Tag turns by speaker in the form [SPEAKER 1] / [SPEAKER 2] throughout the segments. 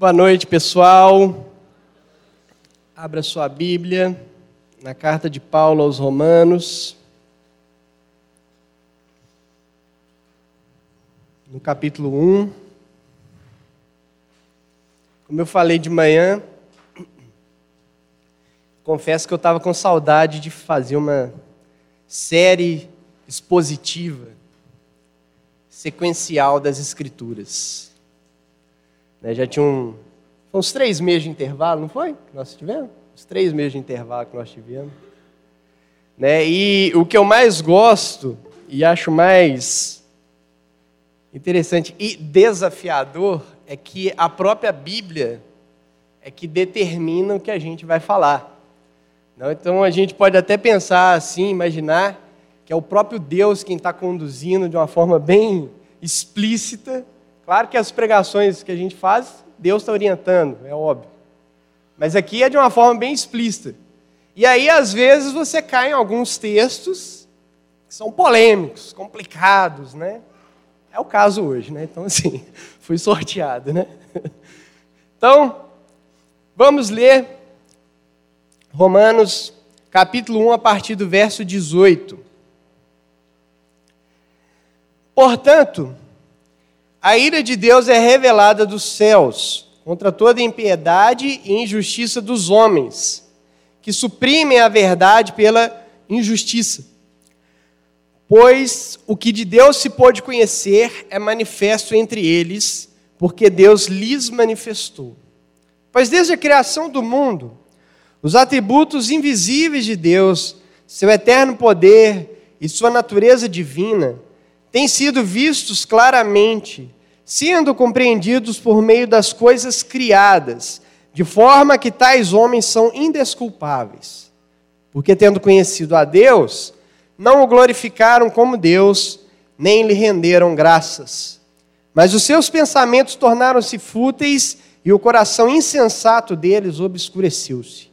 [SPEAKER 1] Boa noite, pessoal. Abra sua Bíblia na carta de Paulo aos Romanos, no capítulo 1. Como eu falei de manhã, confesso que eu estava com saudade de fazer uma série expositiva, sequencial das Escrituras. Né, já tinha um, uns três meses de intervalo, não foi? Que nós tivemos? Uns três meses de intervalo que nós tivemos. Né? E o que eu mais gosto e acho mais interessante e desafiador é que a própria Bíblia é que determina o que a gente vai falar. Então a gente pode até pensar assim, imaginar que é o próprio Deus quem está conduzindo de uma forma bem explícita. Claro que as pregações que a gente faz, Deus está orientando, é óbvio. Mas aqui é de uma forma bem explícita. E aí, às vezes, você cai em alguns textos que são polêmicos, complicados, né? É o caso hoje, né? Então, assim, fui sorteado, né? Então, vamos ler Romanos capítulo 1, a partir do verso 18. Portanto, a ira de Deus é revelada dos céus contra toda impiedade e injustiça dos homens, que suprimem a verdade pela injustiça. Pois o que de Deus se pôde conhecer é manifesto entre eles, porque Deus lhes manifestou. Pois desde a criação do mundo, os atributos invisíveis de Deus, seu eterno poder e sua natureza divina, têm sido vistos claramente, sendo compreendidos por meio das coisas criadas, de forma que tais homens são indesculpáveis. Porque, tendo conhecido a Deus, não o glorificaram como Deus, nem lhe renderam graças. Mas os seus pensamentos tornaram-se fúteis e o coração insensato deles obscureceu-se.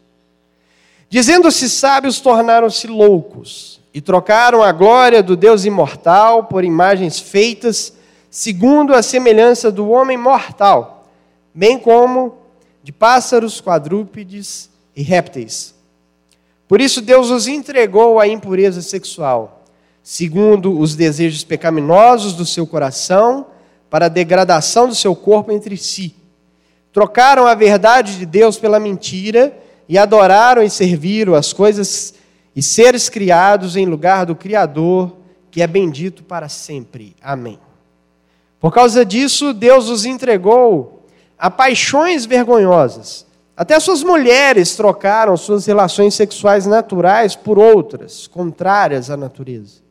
[SPEAKER 1] Dizendo-se sábios, tornaram-se loucos e trocaram a glória do Deus imortal por imagens feitas segundo a semelhança do homem mortal, bem como de pássaros, quadrúpedes e répteis. Por isso Deus os entregou à impureza sexual, segundo os desejos pecaminosos do seu coração, para a degradação do seu corpo entre si. Trocaram a verdade de Deus pela mentira e adoraram e serviram as coisas e seres criados em lugar do Criador, que é bendito para sempre. Amém. Por causa disso, Deus os entregou a paixões vergonhosas. Até suas mulheres trocaram suas relações sexuais naturais por outras, contrárias à natureza.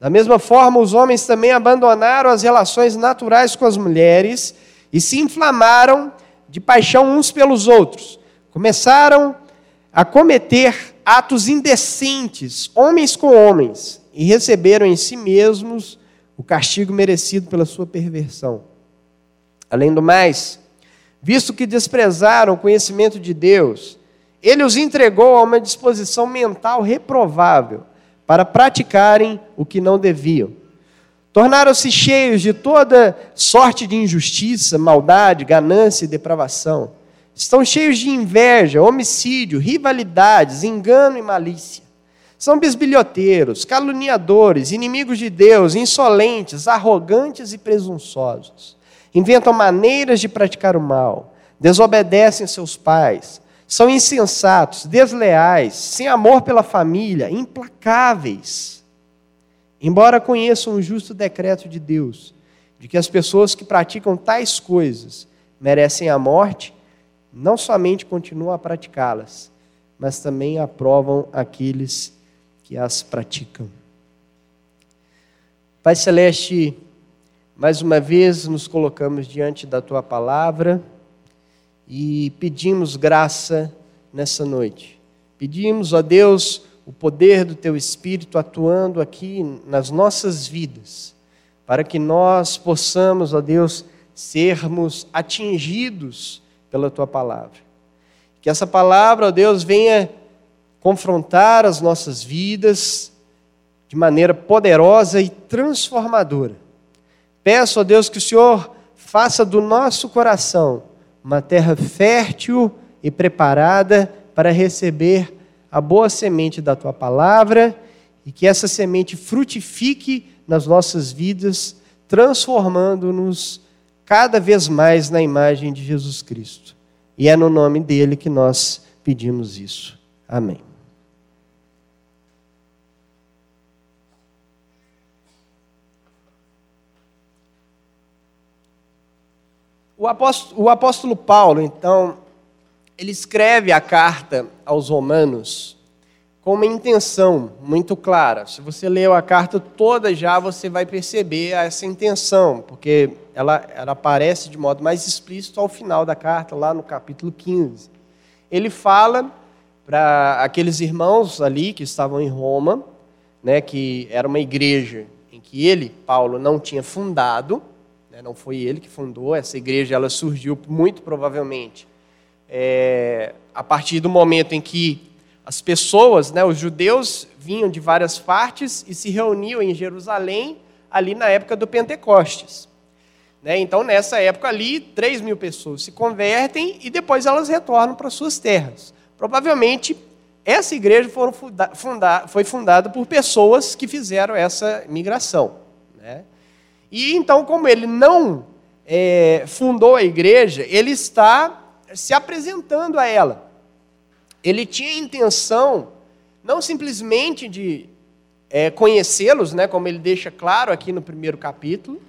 [SPEAKER 1] Da mesma forma, os homens também abandonaram as relações naturais com as mulheres e se inflamaram de paixão uns pelos outros começaram a cometer atos indecentes, homens com homens, e receberam em si mesmos o castigo merecido pela sua perversão. Além do mais, visto que desprezaram o conhecimento de Deus, ele os entregou a uma disposição mental reprovável para praticarem o que não deviam. Tornaram-se cheios de toda sorte de injustiça, maldade, ganância e depravação Estão cheios de inveja, homicídio, rivalidades, engano e malícia. São bisbilhoteiros, caluniadores, inimigos de Deus, insolentes, arrogantes e presunçosos. Inventam maneiras de praticar o mal, desobedecem seus pais, são insensatos, desleais, sem amor pela família, implacáveis. Embora conheçam o justo decreto de Deus, de que as pessoas que praticam tais coisas merecem a morte, não somente continuam a praticá-las, mas também aprovam aqueles que as praticam. Pai Celeste, mais uma vez nos colocamos diante da tua palavra e pedimos graça nessa noite. Pedimos, ó Deus, o poder do teu Espírito atuando aqui nas nossas vidas, para que nós possamos, ó Deus, sermos atingidos pela tua palavra. Que essa palavra, ó Deus, venha confrontar as nossas vidas de maneira poderosa e transformadora. Peço, ó Deus, que o Senhor faça do nosso coração uma terra fértil e preparada para receber a boa semente da tua palavra e que essa semente frutifique nas nossas vidas, transformando-nos cada vez mais na imagem de Jesus Cristo. E é no nome dele que nós pedimos isso. Amém. O apóstolo, o apóstolo Paulo, então, ele escreve a carta aos Romanos com uma intenção muito clara. Se você leu a carta toda já, você vai perceber essa intenção, porque ela, ela aparece de modo mais explícito ao final da carta, lá no capítulo 15. Ele fala para aqueles irmãos ali que estavam em Roma, né, que era uma igreja em que ele, Paulo, não tinha fundado, né? não foi ele que fundou, essa igreja ela surgiu muito provavelmente é, a partir do momento em que as pessoas, né, os judeus, vinham de várias partes e se reuniam em Jerusalém ali na época do Pentecostes. Né? Então, nessa época ali, 3 mil pessoas se convertem e depois elas retornam para suas terras. Provavelmente, essa igreja foi fundada por pessoas que fizeram essa migração. Né? E então, como ele não é, fundou a igreja, ele está se apresentando a ela. Ele tinha intenção não simplesmente de é, conhecê-los, né, como ele deixa claro aqui no primeiro capítulo,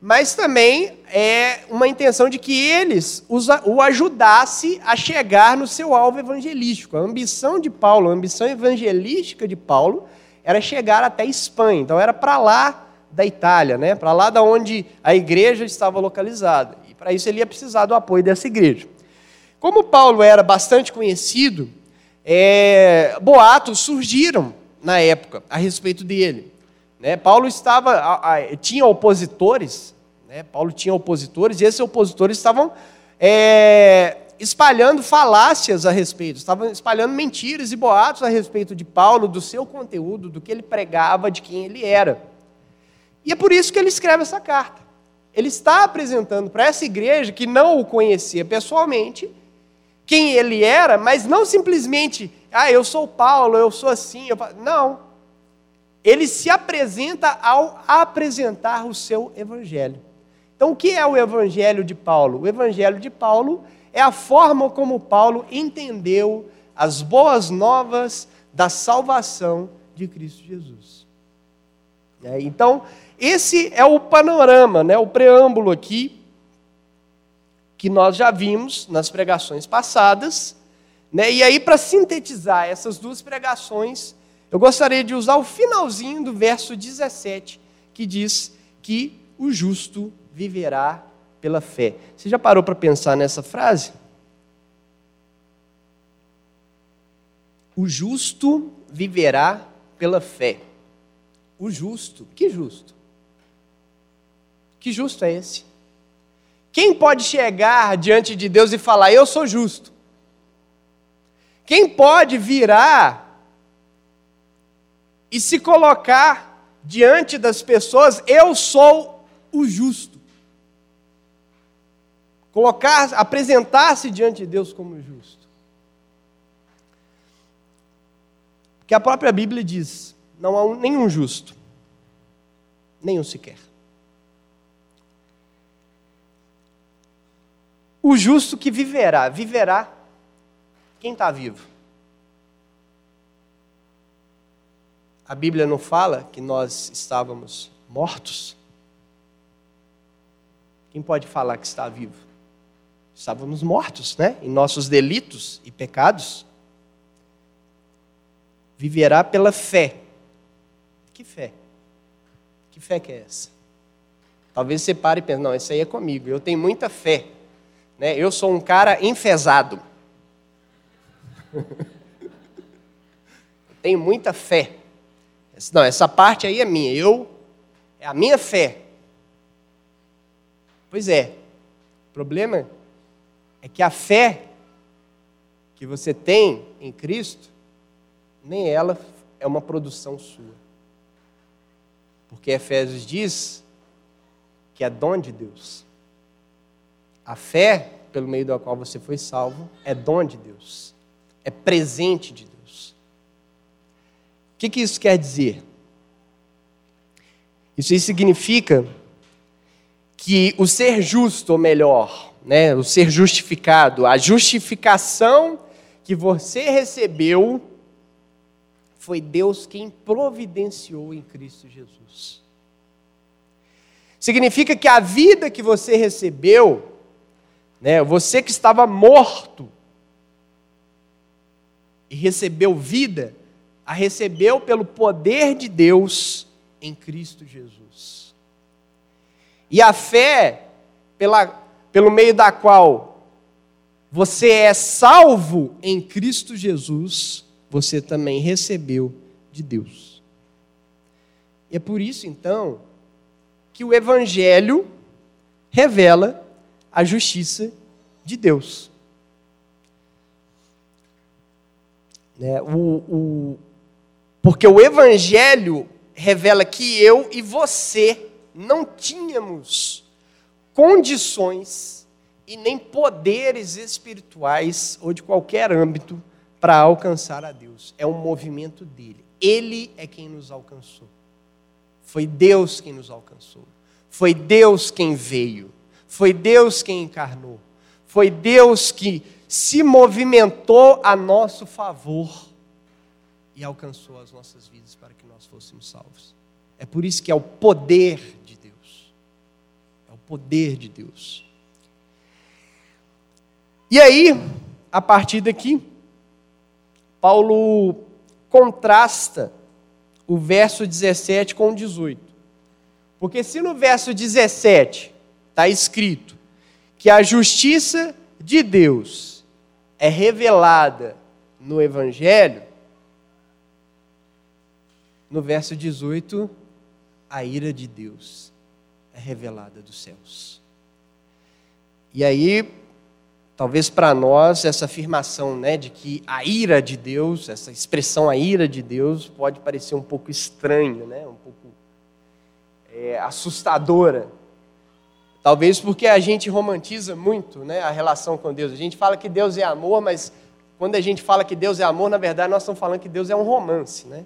[SPEAKER 1] mas também é uma intenção de que eles o ajudasse a chegar no seu alvo evangelístico. A ambição de Paulo, a ambição evangelística de Paulo era chegar até Espanha. Então era para lá da Itália, né? para lá da onde a igreja estava localizada. E para isso ele ia precisar do apoio dessa igreja. Como Paulo era bastante conhecido, é, boatos surgiram na época a respeito dele. Né? Paulo estava, a, a, tinha opositores, né? Paulo tinha opositores, e esses opositores estavam é, espalhando falácias a respeito, estavam espalhando mentiras e boatos a respeito de Paulo, do seu conteúdo, do que ele pregava, de quem ele era. E é por isso que ele escreve essa carta. Ele está apresentando para essa igreja que não o conhecia pessoalmente, quem ele era, mas não simplesmente, ah, eu sou Paulo, eu sou assim. Eu... Não. Ele se apresenta ao apresentar o seu evangelho. Então, o que é o evangelho de Paulo? O evangelho de Paulo é a forma como Paulo entendeu as boas novas da salvação de Cristo Jesus. É, então, esse é o panorama, né, o preâmbulo aqui, que nós já vimos nas pregações passadas. Né, e aí, para sintetizar essas duas pregações, eu gostaria de usar o finalzinho do verso 17, que diz que o justo viverá pela fé. Você já parou para pensar nessa frase? O justo viverá pela fé. O justo, que justo? Que justo é esse? Quem pode chegar diante de Deus e falar, eu sou justo? Quem pode virar e se colocar diante das pessoas, eu sou o justo? Colocar, apresentar-se diante de Deus como justo. Porque a própria Bíblia diz: não há nenhum justo, nenhum sequer. O justo que viverá, viverá quem está vivo. A Bíblia não fala que nós estávamos mortos? Quem pode falar que está vivo? Estávamos mortos, né? Em nossos delitos e pecados. Viverá pela fé. Que fé? Que fé que é essa? Talvez você pare e pense, não, isso aí é comigo. Eu tenho muita fé. Né? Eu sou um cara enfesado. Tenho muita fé. Não, essa parte aí é minha. Eu é a minha fé. Pois é. O problema é que a fé que você tem em Cristo, nem ela é uma produção sua. Porque Efésios diz que é dom de Deus. A fé pelo meio do qual você foi salvo é dom de Deus, é presente de Deus. O que, que isso quer dizer? Isso significa que o ser justo, ou melhor, né, o ser justificado, a justificação que você recebeu, foi Deus quem providenciou em Cristo Jesus. Significa que a vida que você recebeu, né, você que estava morto e recebeu vida, a recebeu pelo poder de Deus em Cristo Jesus. E a fé, pela, pelo meio da qual você é salvo em Cristo Jesus, você também recebeu de Deus. E é por isso, então, que o Evangelho revela a justiça de Deus. Né? O, o, porque o Evangelho revela que eu e você não tínhamos condições e nem poderes espirituais ou de qualquer âmbito para alcançar a Deus. É um movimento dele. Ele é quem nos alcançou. Foi Deus quem nos alcançou. Foi Deus quem veio. Foi Deus quem encarnou. Foi Deus que se movimentou a nosso favor e alcançou as nossas vidas para que nós fôssemos salvos. É por isso que é o poder de Deus. É o poder de Deus. E aí, a partir daqui, Paulo contrasta o verso 17 com o 18. Porque se no verso 17 está escrito que a justiça de Deus é revelada no Evangelho, no verso 18, a ira de Deus é revelada dos céus. E aí, talvez para nós, essa afirmação né, de que a ira de Deus, essa expressão a ira de Deus, pode parecer um pouco estranha, né, um pouco é, assustadora. Talvez porque a gente romantiza muito né, a relação com Deus. A gente fala que Deus é amor, mas quando a gente fala que Deus é amor, na verdade nós estamos falando que Deus é um romance. Né?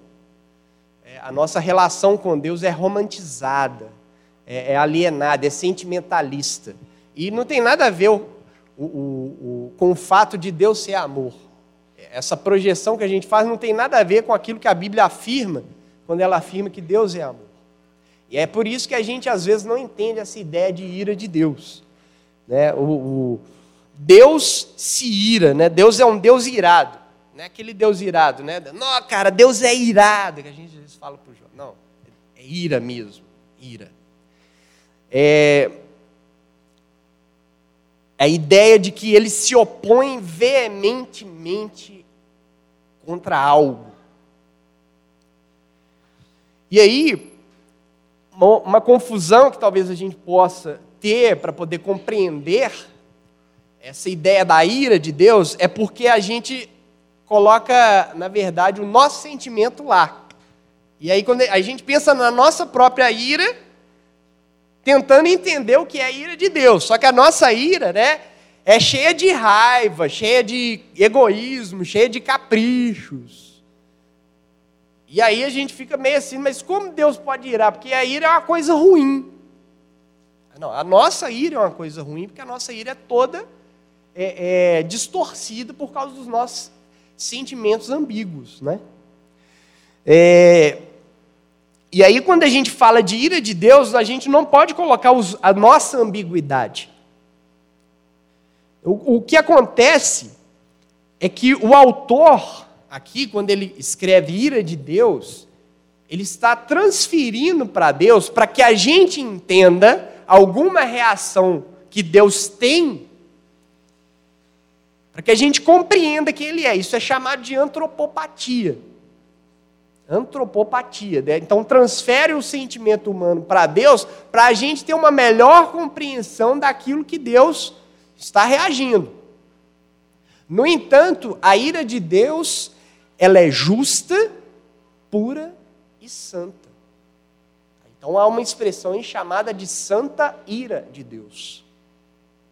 [SPEAKER 1] É, a nossa relação com Deus é romantizada, é, é, alienada, é sentimentalista. E não tem nada a ver o, o, o, com o fato de Deus ser amor. Essa projeção que a gente faz não tem nada a ver com aquilo que a Bíblia afirma, quando ela afirma que Deus é amor. E é por isso que a gente às vezes não entende essa ideia de ira de Deus. Né? O, o Deus se ira, né? Deus é um Deus irado. Não é aquele Deus irado, né? Não, cara, Deus é irado, que a gente às vezes fala para o João. Não, é ira mesmo, ira. É a ideia de que ele se opõe veementemente contra algo. E aí, uma, uma confusão que talvez a gente possa ter para poder compreender essa ideia da ira de Deus é porque a gente coloca, na verdade, o nosso sentimento lá. E aí, quando a gente pensa na nossa própria ira, tentando entender o que é a ira de Deus. Só que a nossa ira, né, é cheia de raiva, cheia de egoísmo, cheia de caprichos. E aí a gente fica meio assim, mas como Deus pode irar? Porque a ira é uma coisa ruim. Não, a nossa ira é uma coisa ruim, porque a nossa ira é toda é, é, distorcida por causa dos nossos sentimentos ambíguos, né? É, e aí, quando a gente fala de ira de Deus, a gente não pode colocar os, a nossa ambiguidade. O, o que acontece é que o autor, aqui, quando ele escreve ira de Deus, ele está transferindo para Deus para que a gente entenda alguma reação que Deus tem para que a gente compreenda quem ele é. Isso é chamado de antropopatia. Antropopatia. Né? Então, transfere o sentimento humano para Deus para a gente ter uma melhor compreensão daquilo que Deus está reagindo. No entanto, a ira de Deus, ela é justa, pura e santa. Então há uma expressão chamada de santa ira de Deus.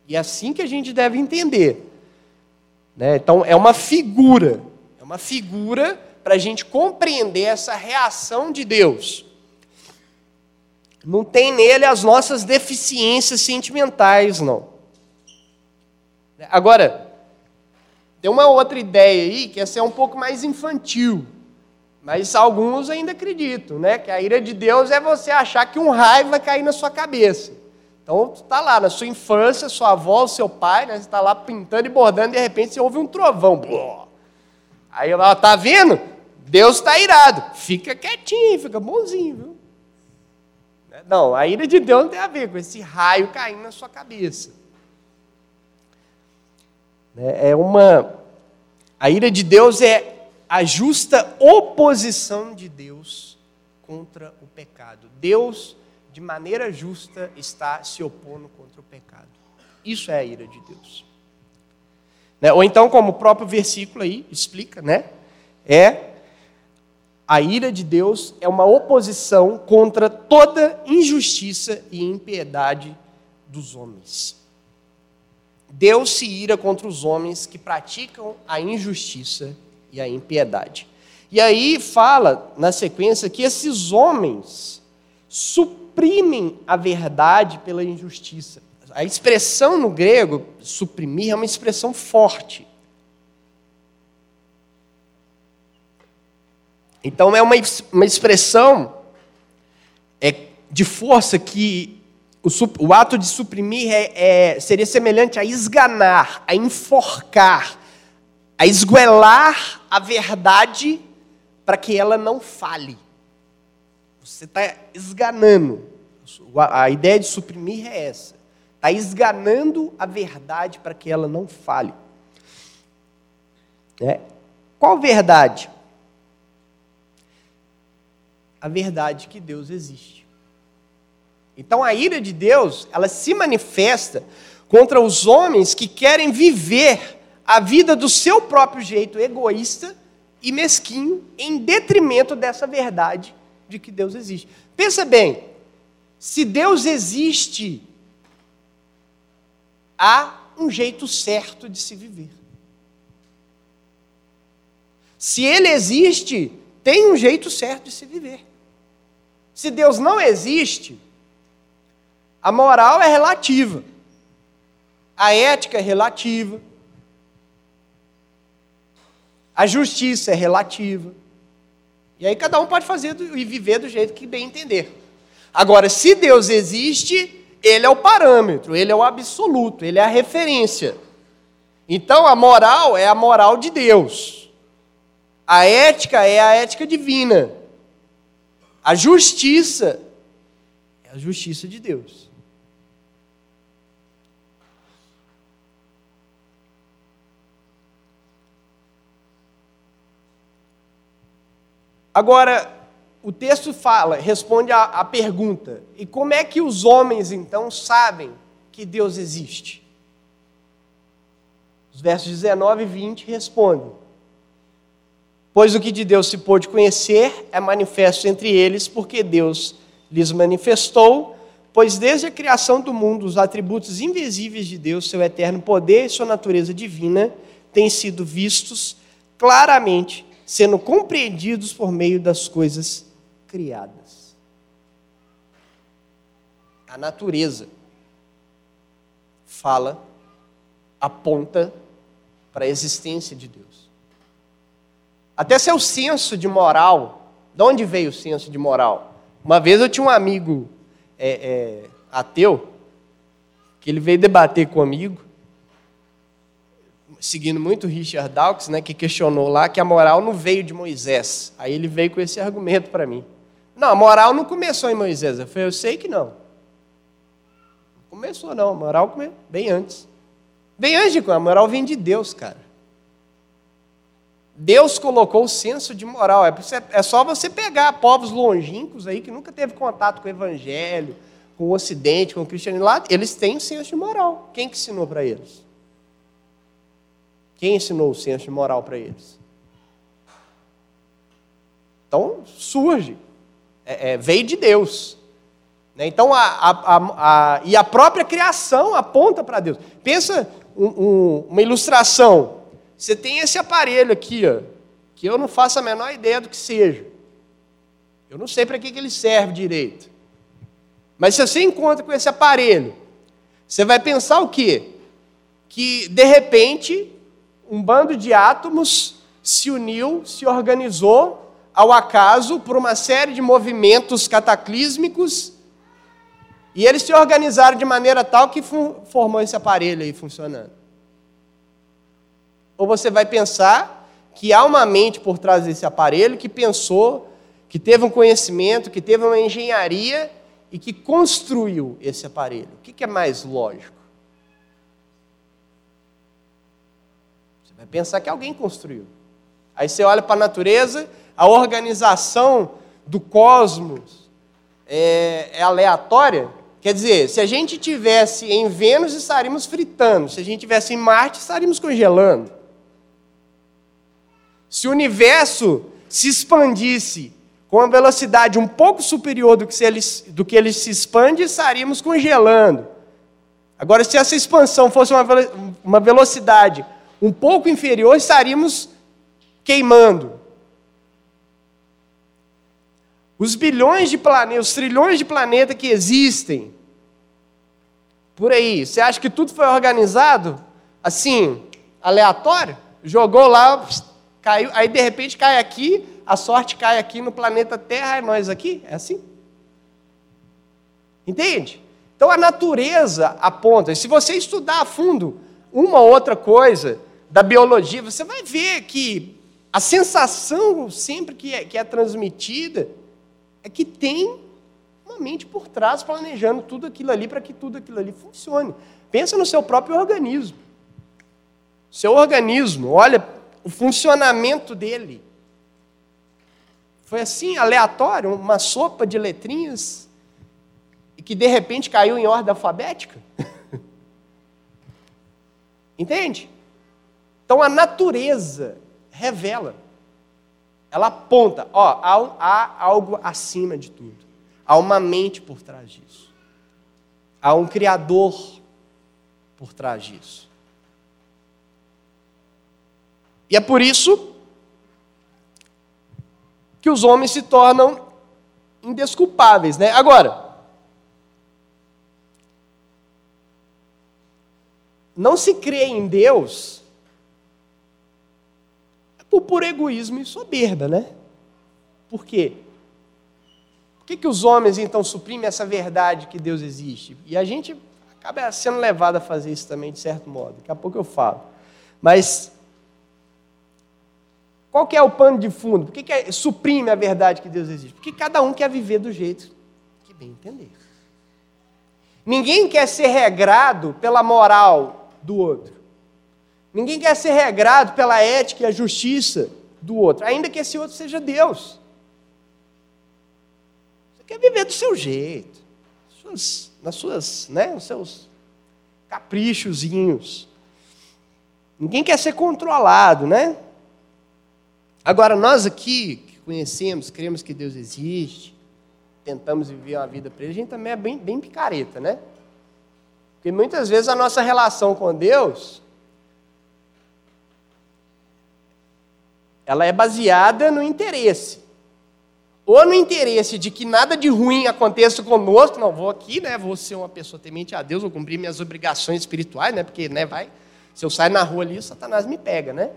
[SPEAKER 1] E é assim que a gente deve entender. Né? Então, é uma figura. É uma figura para a gente compreender essa reação de Deus. Não tem nele as nossas deficiências sentimentais, não. Agora, tem uma outra ideia aí que essa é um pouco mais infantil. Mas alguns ainda acreditam, né? Que a ira de Deus é você achar que um raio vai cair na sua cabeça. Então, tu está lá na sua infância, sua avó, seu pai, né? Você está lá pintando e bordando, e de repente você ouve um trovão. Aí ela tá vendo? Deus está irado. Fica quietinho, fica bonzinho, viu? Não, a ira de Deus não tem a ver com esse raio caindo na sua cabeça. É uma. A ira de Deus é a justa oposição de Deus contra o pecado. Deus, de maneira justa, está se opondo contra o pecado. Isso é a ira de Deus. Né? Ou então, como o próprio versículo aí explica, né? É a ira de Deus é uma oposição contra toda injustiça e impiedade dos homens. Deus se ira contra os homens que praticam a injustiça e a impiedade. E aí fala na sequência que esses homens suprimem a verdade pela injustiça. A expressão no grego, suprimir, é uma expressão forte. Então é uma, uma expressão é, de força que o, o ato de suprimir é, é, seria semelhante a esganar, a enforcar, a esguelar a verdade para que ela não fale. Você está esganando. A ideia de suprimir é essa. Está esganando a verdade para que ela não fale. É. Qual verdade? A verdade que Deus existe. Então a ira de Deus, ela se manifesta contra os homens que querem viver a vida do seu próprio jeito egoísta e mesquinho, em detrimento dessa verdade de que Deus existe. Pensa bem, se Deus existe, há um jeito certo de se viver. Se Ele existe, tem um jeito certo de se viver. Se Deus não existe, a moral é relativa, a ética é relativa, a justiça é relativa. E aí cada um pode fazer do, e viver do jeito que bem entender. Agora, se Deus existe, ele é o parâmetro, ele é o absoluto, ele é a referência. Então a moral é a moral de Deus. A ética é a ética divina. A justiça é a justiça de Deus. Agora, o texto fala, responde a pergunta: e como é que os homens então sabem que Deus existe? Os versos 19 e 20 respondem: Pois o que de Deus se pôde conhecer é manifesto entre eles, porque Deus lhes manifestou, pois desde a criação do mundo os atributos invisíveis de Deus, seu eterno poder e sua natureza divina, têm sido vistos claramente sendo compreendidos por meio das coisas criadas. A natureza fala, aponta para a existência de Deus. Até seu senso de moral, de onde veio o senso de moral? Uma vez eu tinha um amigo é, é, ateu, que ele veio debater comigo, seguindo muito Richard Dawkins, né, que questionou lá que a moral não veio de Moisés. Aí ele veio com esse argumento para mim. Não, a moral não começou em Moisés. Eu falei, eu sei que não. Não começou não, a moral começou bem antes. Bem antes de a moral vem de Deus, cara. Deus colocou o senso de moral. É, é só você pegar povos longínquos aí que nunca teve contato com o evangelho, com o ocidente, com o cristianismo lá, eles têm o senso de moral. Quem que ensinou para eles? Quem ensinou o senso de moral para eles? Então, surge. É, é, veio de Deus. Né? Então, a, a, a, e a própria criação aponta para Deus. Pensa um, um, uma ilustração. Você tem esse aparelho aqui, ó, que eu não faço a menor ideia do que seja. Eu não sei para que, que ele serve direito. Mas se você encontra com esse aparelho, você vai pensar o quê? Que, de repente, um bando de átomos se uniu, se organizou ao acaso por uma série de movimentos cataclísmicos e eles se organizaram de maneira tal que formou esse aparelho aí funcionando. Ou você vai pensar que há uma mente por trás desse aparelho que pensou, que teve um conhecimento, que teve uma engenharia e que construiu esse aparelho. O que é mais lógico? Você vai pensar que alguém construiu. Aí você olha para a natureza, a organização do cosmos é, é aleatória. Quer dizer, se a gente tivesse em Vênus, estaríamos fritando. Se a gente tivesse em Marte, estaríamos congelando. Se o universo se expandisse com uma velocidade um pouco superior do que, ele, do que ele se expande, estaríamos congelando. Agora, se essa expansão fosse uma, uma velocidade um pouco inferior, estaríamos queimando. Os bilhões de planetas, os trilhões de planetas que existem por aí, você acha que tudo foi organizado assim, aleatório? Jogou lá, caiu, aí de repente cai aqui, a sorte cai aqui no planeta Terra e nós aqui? É assim? Entende? Então a natureza aponta. E se você estudar a fundo uma ou outra coisa da biologia, você vai ver que a sensação sempre que é, que é transmitida é que tem uma mente por trás planejando tudo aquilo ali para que tudo aquilo ali funcione. Pensa no seu próprio organismo. Seu organismo, olha o funcionamento dele. Foi assim, aleatório, uma sopa de letrinhas e que de repente caiu em ordem alfabética? Entende? Então a natureza revela, ela aponta, ó, há, há algo acima de tudo, há uma mente por trás disso, há um Criador por trás disso. E é por isso que os homens se tornam indesculpáveis, né? Agora, não se crê em Deus por puro egoísmo e soberba, né? Por quê? Por que, que os homens então suprimem essa verdade que Deus existe? E a gente acaba sendo levado a fazer isso também, de certo modo. Daqui a pouco eu falo. Mas qual que é o pano de fundo? Por que, que é, suprime a verdade que Deus existe? Porque cada um quer viver do jeito que bem entender. Ninguém quer ser regrado pela moral do outro. Ninguém quer ser regrado pela ética e a justiça do outro, ainda que esse outro seja Deus. Você quer viver do seu jeito, suas, nas suas, né, os seus caprichozinhos. Ninguém quer ser controlado, né? Agora, nós aqui, que conhecemos, cremos que Deus existe, tentamos viver uma vida para Ele, a gente também é bem, bem picareta, né? Porque muitas vezes a nossa relação com Deus ela é baseada no interesse. Ou no interesse de que nada de ruim aconteça conosco, não, vou aqui, né, vou ser uma pessoa temente a Deus, vou cumprir minhas obrigações espirituais, né, porque, né, vai, se eu sair na rua ali, o Satanás me pega, né?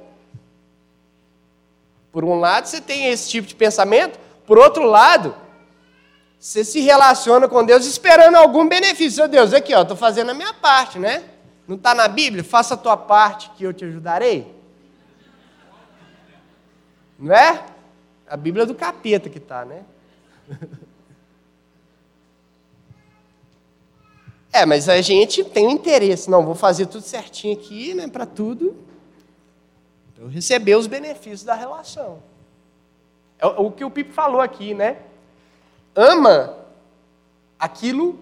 [SPEAKER 1] Por um lado, você tem esse tipo de pensamento, por outro lado, você se relaciona com Deus esperando algum benefício. Meu Deus, aqui, ó, estou fazendo a minha parte, né? Não está na Bíblia? Faça a tua parte que eu te ajudarei. Não é? A Bíblia é do capeta que está, né? É, mas a gente tem um interesse. Não, vou fazer tudo certinho aqui, né, para tudo eu receber os benefícios da relação. É o que o Pipo falou aqui, né? Ama aquilo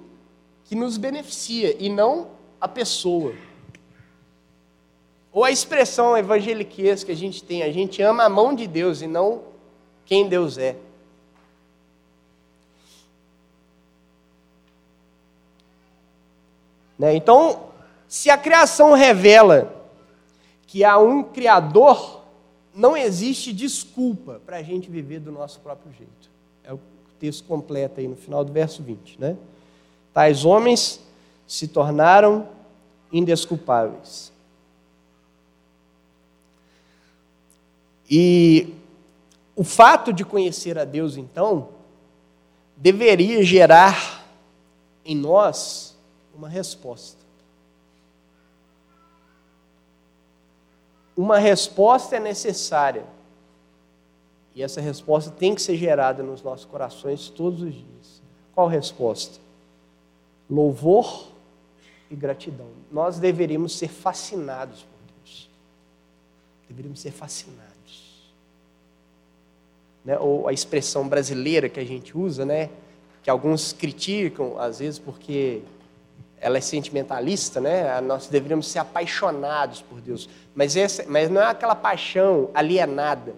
[SPEAKER 1] que nos beneficia e não a pessoa. Ou a expressão evangeliquez que a gente tem, a gente ama a mão de Deus e não quem Deus é. Né? Então, se a criação revela que há um Criador, não existe desculpa para a gente viver do nosso próprio jeito. É o texto completo aí no final do verso 20. Né? Tais homens se tornaram indesculpáveis. E o fato de conhecer a Deus, então, deveria gerar em nós uma resposta. Uma resposta é necessária. E essa resposta tem que ser gerada nos nossos corações todos os dias. Qual resposta? Louvor e gratidão. Nós deveríamos ser fascinados por Deus. Deveríamos ser fascinados né, ou a expressão brasileira que a gente usa, né, que alguns criticam, às vezes, porque ela é sentimentalista, né? Nós deveríamos ser apaixonados por Deus. Mas, essa, mas não é aquela paixão alienada.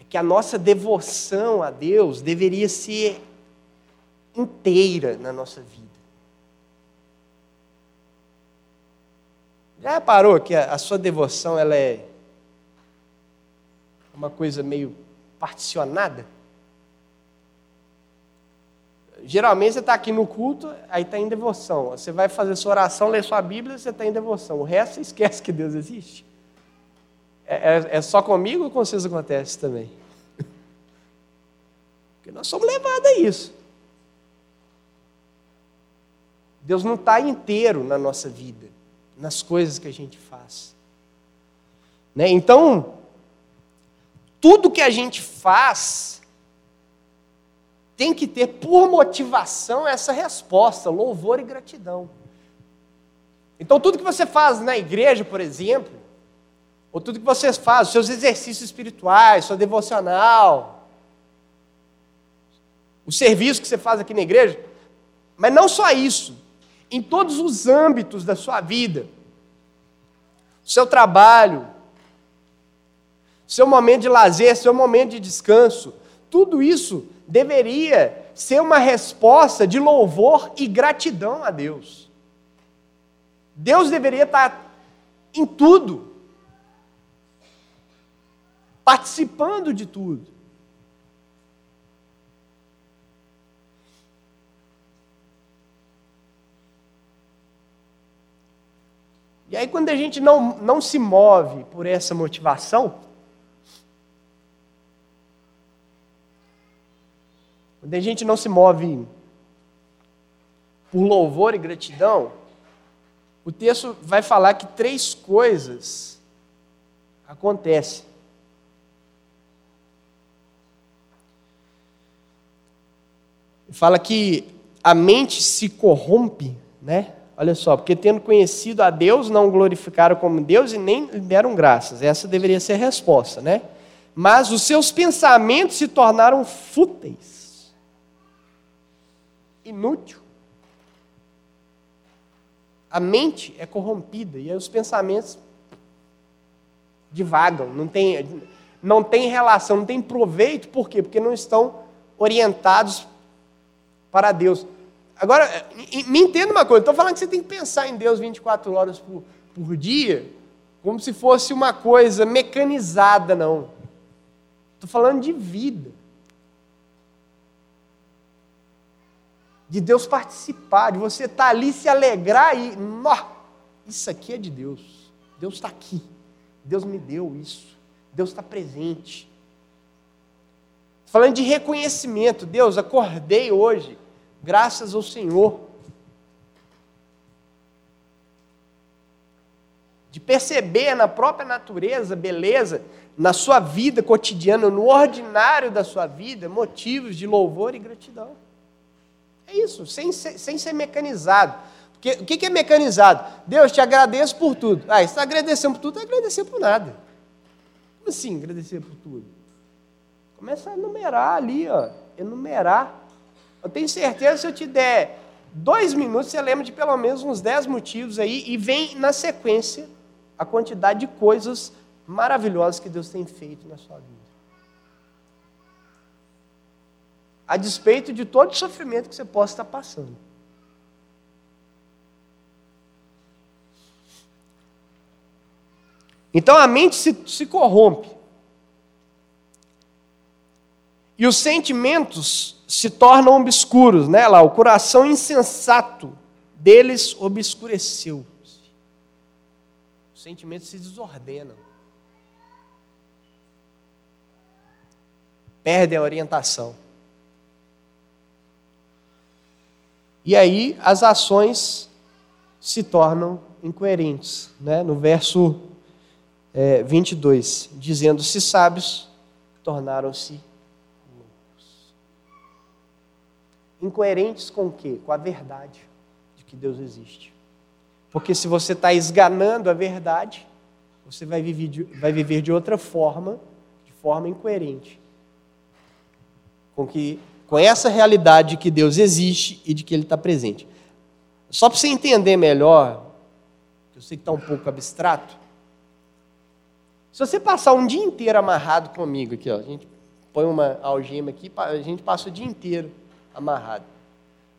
[SPEAKER 1] É que a nossa devoção a Deus deveria ser inteira na nossa vida. Já parou que a, a sua devoção ela é uma coisa meio particionada. Geralmente você está aqui no culto, aí está em devoção. Você vai fazer sua oração, ler sua Bíblia, você está em devoção. O resto você esquece que Deus existe. É, é, é só comigo ou com vocês acontece também? Porque nós somos levados a isso. Deus não está inteiro na nossa vida, nas coisas que a gente faz. Né? Então, tudo que a gente faz tem que ter por motivação essa resposta, louvor e gratidão. Então, tudo que você faz na igreja, por exemplo, ou tudo que você faz, seus exercícios espirituais, sua devocional, o serviço que você faz aqui na igreja, mas não só isso, em todos os âmbitos da sua vida, o seu trabalho, seu momento de lazer, seu momento de descanso, tudo isso deveria ser uma resposta de louvor e gratidão a Deus. Deus deveria estar em tudo, participando de tudo. E aí, quando a gente não, não se move por essa motivação, Quando a gente não se move por louvor e gratidão, o texto vai falar que três coisas acontecem. Fala que a mente se corrompe, né? Olha só, porque tendo conhecido a Deus, não glorificaram como Deus e nem lhe deram graças. Essa deveria ser a resposta, né? Mas os seus pensamentos se tornaram fúteis inútil. A mente é corrompida e os pensamentos divagam, não tem, não tem relação, não tem proveito, por quê? Porque não estão orientados para Deus. Agora, me entenda uma coisa, estou falando que você tem que pensar em Deus 24 horas por, por dia, como se fosse uma coisa mecanizada, não. Estou falando de vida. De Deus participar, de você estar tá ali, se alegrar e. Isso aqui é de Deus. Deus está aqui. Deus me deu isso. Deus está presente. Falando de reconhecimento, Deus, acordei hoje, graças ao Senhor. De perceber na própria natureza, beleza, na sua vida cotidiana, no ordinário da sua vida, motivos de louvor e gratidão. É isso, sem ser, sem ser mecanizado. Porque, o que é mecanizado? Deus, te agradeço por tudo. Ah, está agradecendo por tudo, está agradecendo por nada. Como assim agradecer por tudo? Começa a enumerar ali, ó. Enumerar. Eu tenho certeza, se eu te der dois minutos, você lembra de pelo menos uns dez motivos aí e vem na sequência a quantidade de coisas maravilhosas que Deus tem feito na sua vida. A despeito de todo o sofrimento que você possa estar passando. Então a mente se, se corrompe. E os sentimentos se tornam obscuros, né? Lá, o coração insensato deles obscureceu. Os sentimentos se desordenam. Perdem a orientação. E aí as ações se tornam incoerentes. Né? No verso é, 22, dizendo: Se sábios, tornaram-se loucos. Incoerentes com o quê? Com a verdade de que Deus existe. Porque se você está esganando a verdade, você vai viver, de, vai viver de outra forma, de forma incoerente. Com, que, com essa realidade de que Deus existe e de que Ele está presente. Só para você entender melhor, eu sei que está um pouco abstrato, se você passar um dia inteiro amarrado comigo aqui, ó, a gente põe uma algema aqui, a gente passa o dia inteiro amarrado.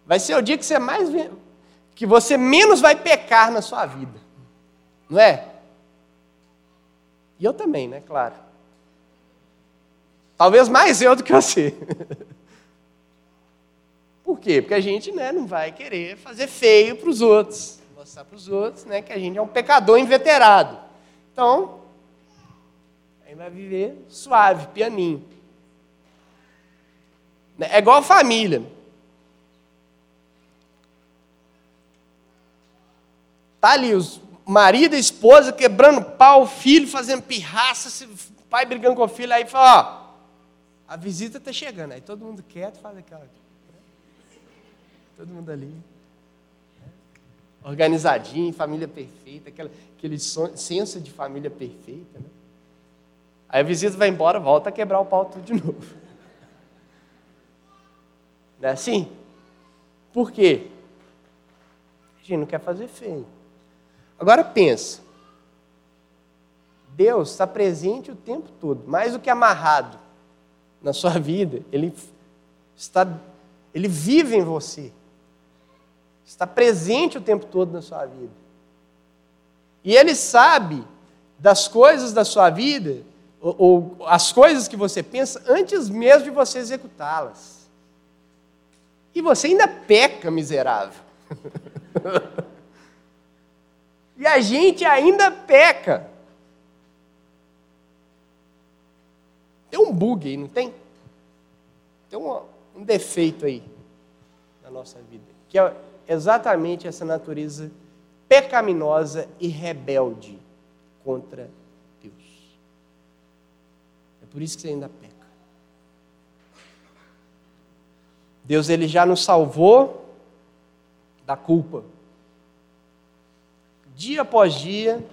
[SPEAKER 1] Vai ser o dia que você mais que você menos vai pecar na sua vida. Não é? E eu também, né? Claro. Talvez mais eu do que você. Por quê? Porque a gente né, não vai querer fazer feio para os outros. Mostrar para os outros né, que a gente é um pecador inveterado. Então, aí vai viver suave, pianinho. É igual família. Tá ali os marido e esposa quebrando pau, filho fazendo pirraça, pai brigando com o filho, aí fala, ó, a visita está chegando. Aí todo mundo quieto faz aquela. Todo mundo ali. Organizadinho, família perfeita, aquela, aquele senso de família perfeita. Né? Aí a visita vai embora, volta a quebrar o pau tudo de novo. Não é assim? Por quê? A gente não quer fazer feio. Agora pensa. Deus está presente o tempo todo, mais do que amarrado na sua vida, ele está ele vive em você. Está presente o tempo todo na sua vida. E ele sabe das coisas da sua vida, ou, ou as coisas que você pensa antes mesmo de você executá-las. E você ainda peca, miserável. E a gente ainda peca. Tem um bug aí, não tem? Tem um, um defeito aí na nossa vida, que é exatamente essa natureza pecaminosa e rebelde contra Deus. É por isso que você ainda peca. Deus ele já nos salvou da culpa dia após dia,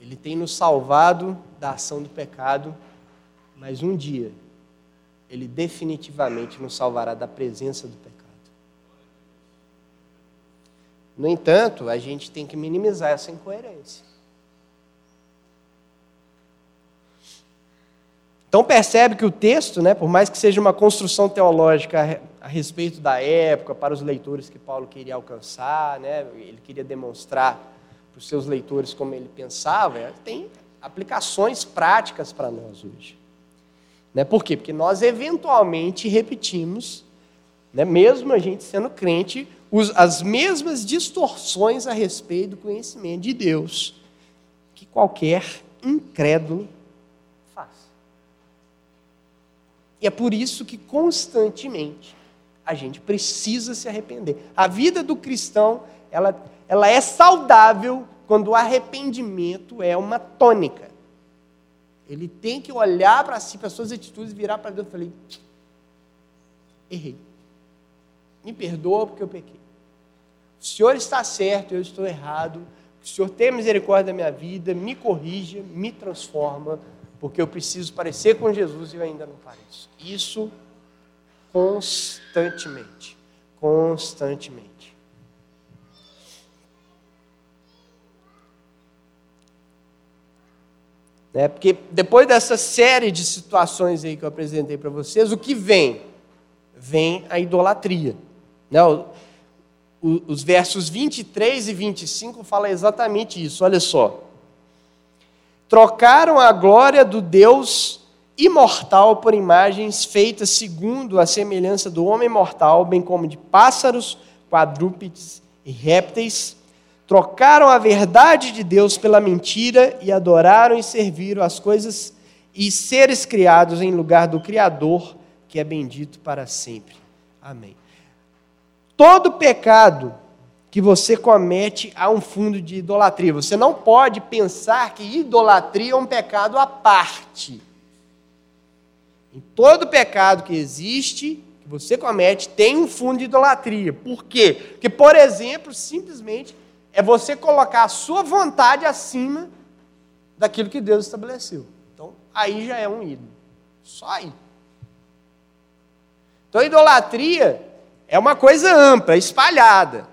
[SPEAKER 1] Ele tem nos salvado da ação do pecado, mas um dia, Ele definitivamente nos salvará da presença do pecado. No entanto, a gente tem que minimizar essa incoerência. Então percebe que o texto, né, por mais que seja uma construção teológica a, respeito da época, para os leitores que Paulo queria alcançar, né, ele queria demonstrar para os seus leitores como ele pensava, tem aplicações práticas para nós hoje. Né, por quê? Porque nós eventualmente repetimos, né, mesmo a gente sendo crente, os, as mesmas distorções a respeito do conhecimento de Deus que qualquer incrédulo E é por isso que constantemente a gente precisa se arrepender. A vida do cristão, ela, ela é saudável quando o arrependimento é uma tônica. Ele tem que olhar para si, para suas atitudes, virar para Deus e falar: errei. Me perdoa porque eu pequei. O Senhor está certo, eu estou errado. O Senhor tem misericórdia da minha vida, me corrija, me transforma, porque eu preciso parecer com Jesus e eu ainda não pareço. Isso constantemente. Constantemente. Né? Porque depois dessa série de situações aí que eu apresentei para vocês, o que vem? vem a idolatria. Não, né, os versos 23 e 25 falam exatamente isso, olha só. Trocaram a glória do Deus imortal por imagens feitas segundo a semelhança do homem mortal, bem como de pássaros, quadrúpedes e répteis. Trocaram a verdade de Deus pela mentira e adoraram e serviram as coisas e seres criados em lugar do Criador, que é bendito para sempre. Amém. Todo pecado que você comete há um fundo de idolatria. Você não pode pensar que idolatria é um pecado à parte. Em todo pecado que existe, que você comete, tem um fundo de idolatria. Por quê? Porque, por exemplo, simplesmente é você colocar a sua vontade acima daquilo que Deus estabeleceu. Então, aí já é um ídolo. Só aí. Então, idolatria é uma coisa ampla, espalhada.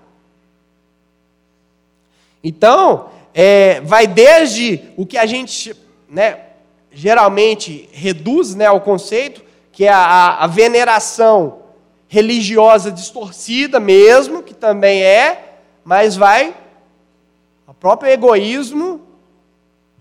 [SPEAKER 1] Então, é, vai desde o que a gente né, geralmente reduz né, ao conceito, que é a, a veneração religiosa distorcida mesmo, que também é, mas vai o próprio egoísmo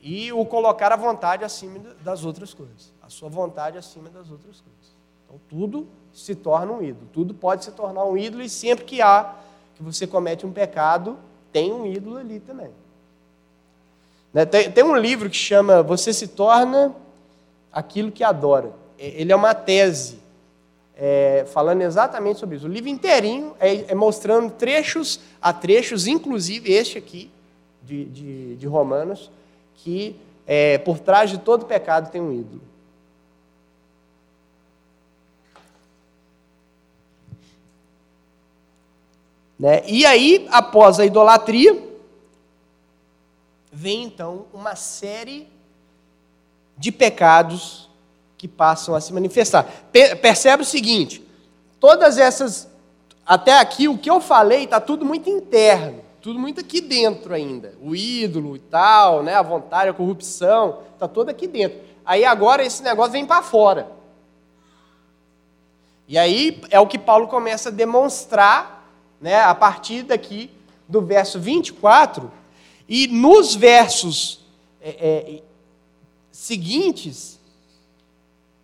[SPEAKER 1] e o colocar a vontade acima das outras coisas. A sua vontade acima das outras coisas. Então tudo se torna um ídolo. Tudo pode se tornar um ídolo e sempre que há que você comete um pecado, tem um ídolo ali também. Né? Tem, tem um livro que chama Você se torna aquilo que adora. Ele é uma tese é, falando exatamente sobre isso. O livro inteirinho é, é, mostrando trechos a trechos, inclusive este aqui, de, de, de Romanos, que é, por trás de todo pecado tem um ídolo. Né? E aí, após a idolatria, vem então uma série de pecados que passam a se manifestar. Percebe o seguinte: todas essas, até aqui, o que eu falei está tudo muito interno, tudo muito aqui dentro ainda. O ídolo e tal, né, a vontade, a corrupção, está tudo aqui dentro. Aí agora esse negócio vem para fora. E aí é o que Paulo começa a demonstrar, né, a partir daqui do verso 24 e nos versos é, é, seguintes,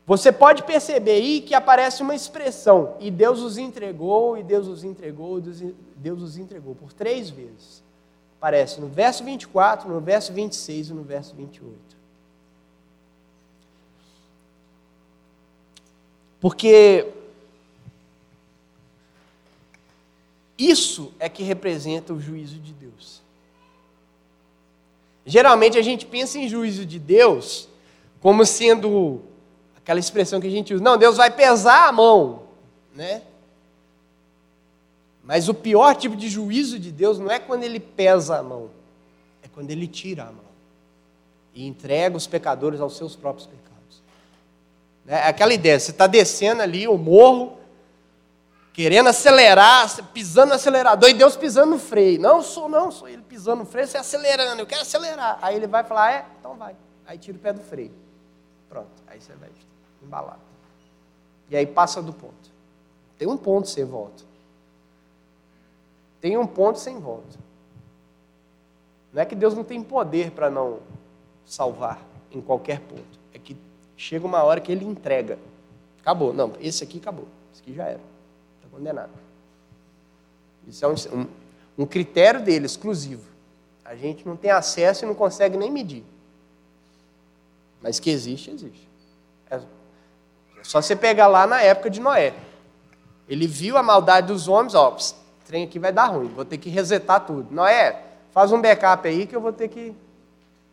[SPEAKER 1] você pode perceber aí que aparece uma expressão, e Deus os entregou, e Deus os entregou, Deus os entregou, por três vezes. Aparece no verso 24, no verso 26 e no verso 28. Porque isso é que representa o juízo de Deus. Geralmente a gente pensa em juízo de Deus como sendo aquela expressão que a gente usa, não, Deus vai pesar a mão, né? Mas o pior tipo de juízo de Deus não é quando ele pesa a mão, é quando ele tira a mão e entrega os pecadores aos seus próprios pecados. É aquela ideia, você está descendo ali o morro, querendo acelerar, pisando no acelerador e Deus pisando no freio. Não sou, não, sou ele pisando no freio, você acelerando, eu quero acelerar. Aí ele vai falar, é, então vai. Aí tira o pé do freio. Pronto, aí você vai embalar. E aí passa do ponto. Tem um ponto sem volta. Tem um ponto sem volta. Não é que Deus não tem poder para não salvar em qualquer ponto. É que chega uma hora que ele entrega. Acabou. Não, esse aqui acabou. Esse aqui já era condenado. Isso é um, um, um critério dele, exclusivo. A gente não tem acesso e não consegue nem medir. Mas que existe, existe. É, só você pegar lá na época de Noé. Ele viu a maldade dos homens, ó, o trem aqui vai dar ruim, vou ter que resetar tudo. Noé, faz um backup aí que eu vou ter que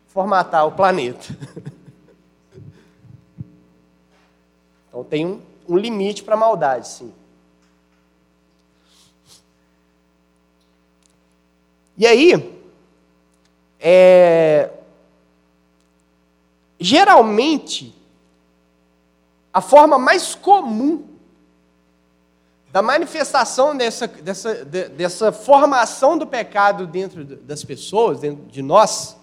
[SPEAKER 1] formatar o planeta. então tem um, um limite para a maldade, sim. E aí, é, geralmente, a forma mais comum da manifestação dessa, dessa, dessa formação do pecado dentro das pessoas, dentro de nós,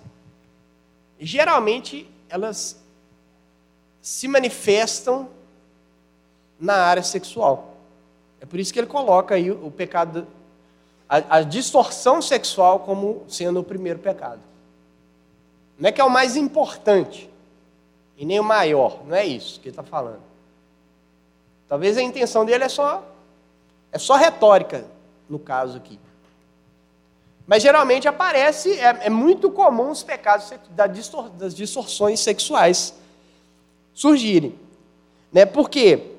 [SPEAKER 1] geralmente elas se manifestam na área sexual. É por isso que ele coloca aí o pecado, a, a distorção sexual como sendo o primeiro pecado. Não é que é o mais importante e nem o maior, não é isso que ele está falando. Talvez a intenção dele é só é só retórica no caso aqui. Mas geralmente aparece, é, é muito comum os pecados das distorções sexuais surgirem. Né? Por quê?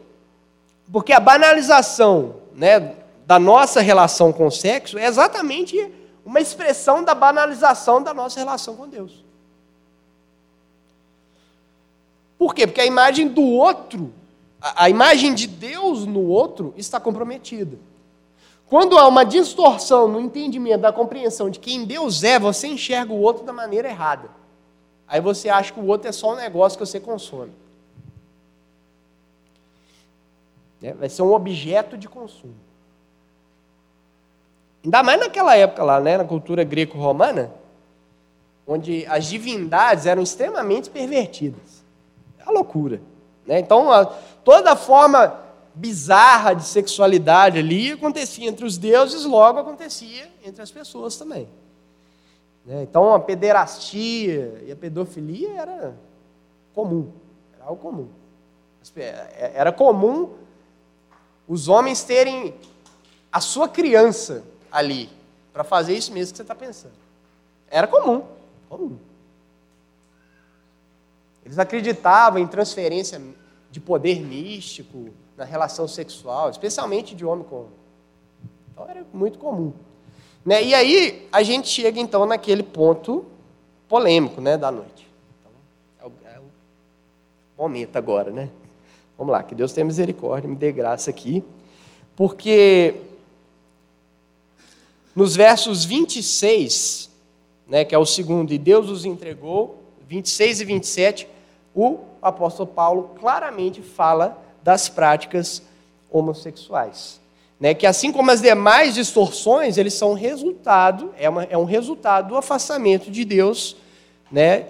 [SPEAKER 1] Porque a banalização né, da nossa relação com o sexo é exatamente uma expressão da banalização da nossa relação com Deus. Por quê? Porque a imagem do outro, a, imagem de Deus no outro está comprometida. Quando há uma distorção no entendimento, da compreensão de quem Deus é, você enxerga o outro da maneira errada. Aí você acha que o outro é só um negócio que você consome. É, vai ser um objeto de consumo. Ainda mais naquela época lá, né, na cultura greco-romana, onde as divindades eram extremamente pervertidas. É a loucura. Né? Então, a, toda forma bizarra de sexualidade ali acontecia entre os deuses, logo acontecia entre as pessoas também. Né? Então a pederastia e a pedofilia era comum, era algo comum. É, era comum os homens terem a sua criança ali para fazer isso mesmo que você está pensando. Era comum, comum. Eles acreditavam em transferência de poder místico, na relação sexual, especialmente de homem com homem. Então era muito comum. Né? E aí a gente chega então naquele ponto polêmico né, da noite. Então, é, o, é o momento agora, né? Vamos lá, que Deus tenha misericórdia, me dê graça aqui, porque nos versos 26, né, que é o segundo, e Deus os entregou, 26 e 27, o apóstolo Paulo claramente fala das práticas homossexuais. Né? Que assim como as demais distorções, eles são resultado, é, uma, é um resultado do afastamento de Deus, né?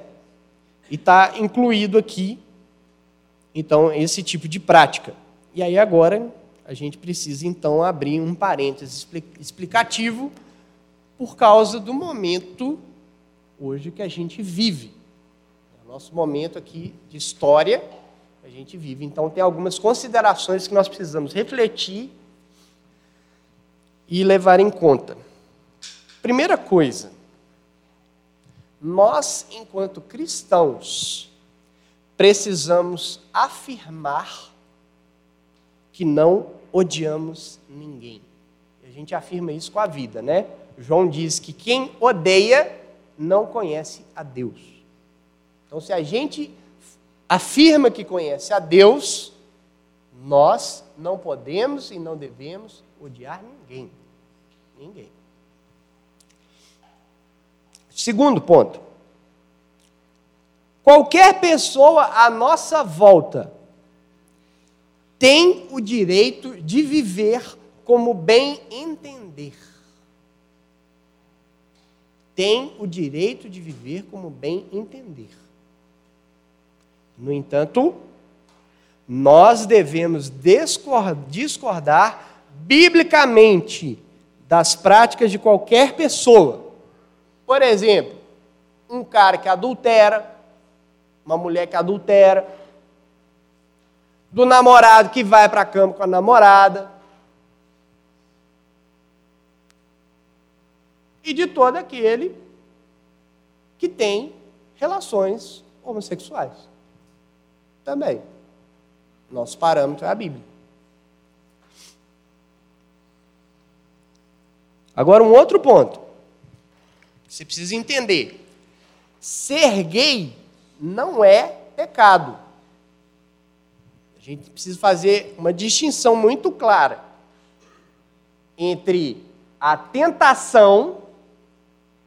[SPEAKER 1] e está incluído aqui, então, esse tipo de prática. E aí agora a gente precisa então abrir um parênteses explicativo por causa do momento hoje que a gente vive. É nosso momento aqui de história a gente vive. Então, tem algumas considerações que nós precisamos refletir e levar em conta. Primeira coisa, nós, enquanto cristãos, precisamos afirmar que não odiamos ninguém. A gente afirma isso com a vida, né? João diz que quem odeia não conhece a Deus. Então, se a gente afirma que conhece a Deus, nós não podemos e não devemos odiar ninguém. Ninguém. Segundo ponto. Qualquer pessoa à nossa volta tem o direito de viver como bem entender. Tem o direito de viver como bem entender. No entanto, nós devemos discordar biblicamente das práticas de qualquer pessoa. Por exemplo, um cara que adultera, uma mulher que adultera, do namorado que vai para a cama com a namorada, e de todo aquele que tem relações homossexuais também. Nosso parâmetro é a Bíblia. Agora, um outro ponto. Você precisa entender. Ser gay não é pecado. A gente precisa fazer uma distinção muito clara entre a tentação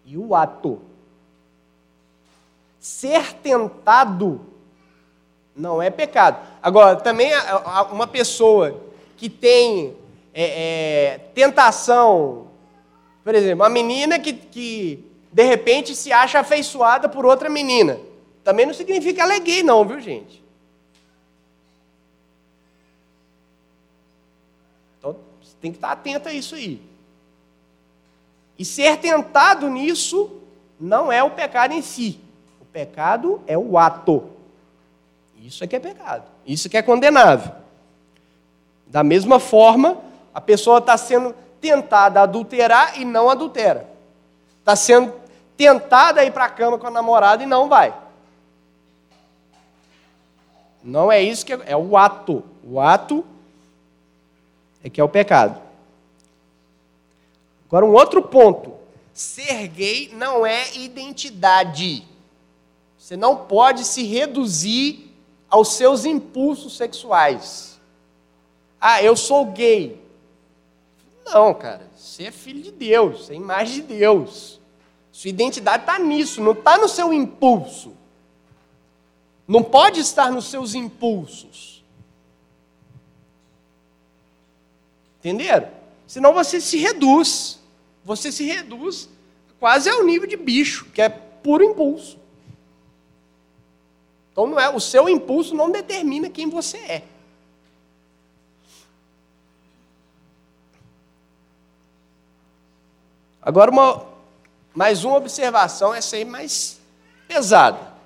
[SPEAKER 1] e o ato. Ser tentado não é pecado. Agora, também uma pessoa que tem é, é, tentação, por exemplo, uma menina que, que de repente se acha afeiçoada por outra menina, também não significa ela é gay, não, viu, gente? Então, tem que estar atento a isso aí. E ser tentado nisso não é o pecado em si. O pecado é o ato. Isso é que é pecado. Isso que é condenável. Da mesma forma, a pessoa está sendo tentada a adulterar e não adultera. Está sendo tentada a ir para a cama com a namorada e não vai. Não é isso que é, é o ato. O ato é que é o pecado. Agora, um outro ponto. Ser gay não é identidade. Você não pode se reduzir aos seus impulsos sexuais. Ah, eu sou gay. Não, cara. Você é filho de Deus, você é imagem de Deus. Sua identidade está nisso, não está no seu impulso. Não pode estar nos seus impulsos. Entenderam? Senão você se reduz. Você se reduz quase ao nível de bicho, que é puro impulso. Então não é, o seu impulso não determina quem você é. Agora uma mais uma observação, essa aí mais pesada.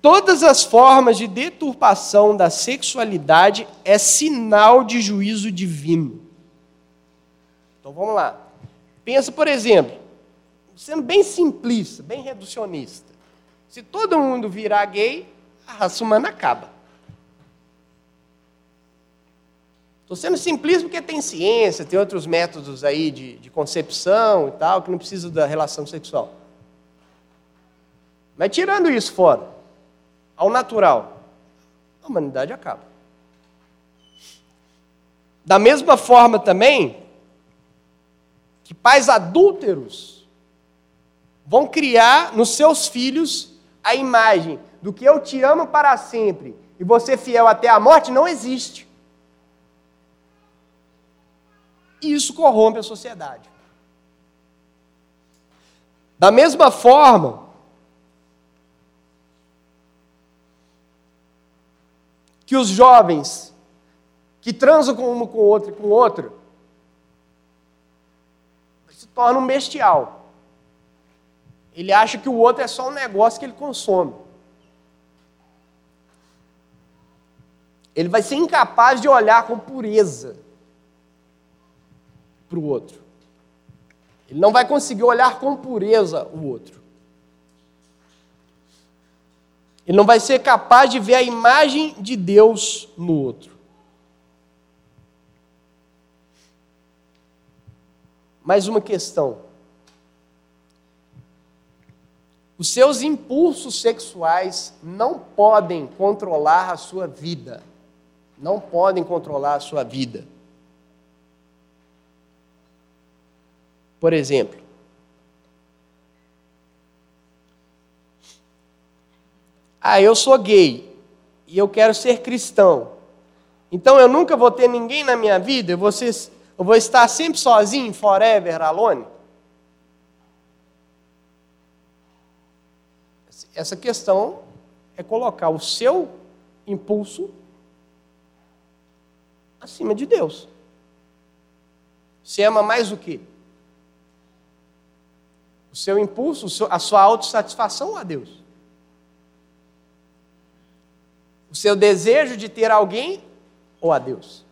[SPEAKER 1] Todas as formas de deturpação da sexualidade é sinal de juízo divino. Então vamos lá. Pensa, por exemplo, sendo bem simplista, bem reducionista. Se todo mundo virar gay, a raça humana acaba. Estou sendo simplista porque tem ciência, tem outros métodos aí de, de concepção e tal, que não precisa da relação sexual. Mas tirando isso fora, ao natural, a humanidade acaba. Da mesma forma também que pais adúlteros vão criar nos seus filhos a imagem do que eu te amo para sempre e você fiel até a morte não existe. E isso corrompe a sociedade. Da mesma forma, que os jovens que transam com uma com o outro e com o outro se tornam um bestial. Ele acha que o outro é só um negócio que ele consome. Ele vai ser incapaz de olhar com pureza para o outro. Ele não vai conseguir olhar com pureza o outro. Ele não vai ser capaz de ver a imagem de Deus no outro. Mais uma questão. Os seus impulsos sexuais não podem controlar a sua vida. Não podem controlar a sua vida. Por exemplo, Ah, eu sou gay e eu quero ser cristão. Então eu nunca vou ter ninguém na minha vida, eu vou, ser, eu vou estar sempre sozinho, forever alone? Essa questão é colocar o seu impulso acima de Deus. Você ama mais o quê? O seu impulso, a sua autossatisfação a Deus? O seu desejo de ter alguém ou a Deus?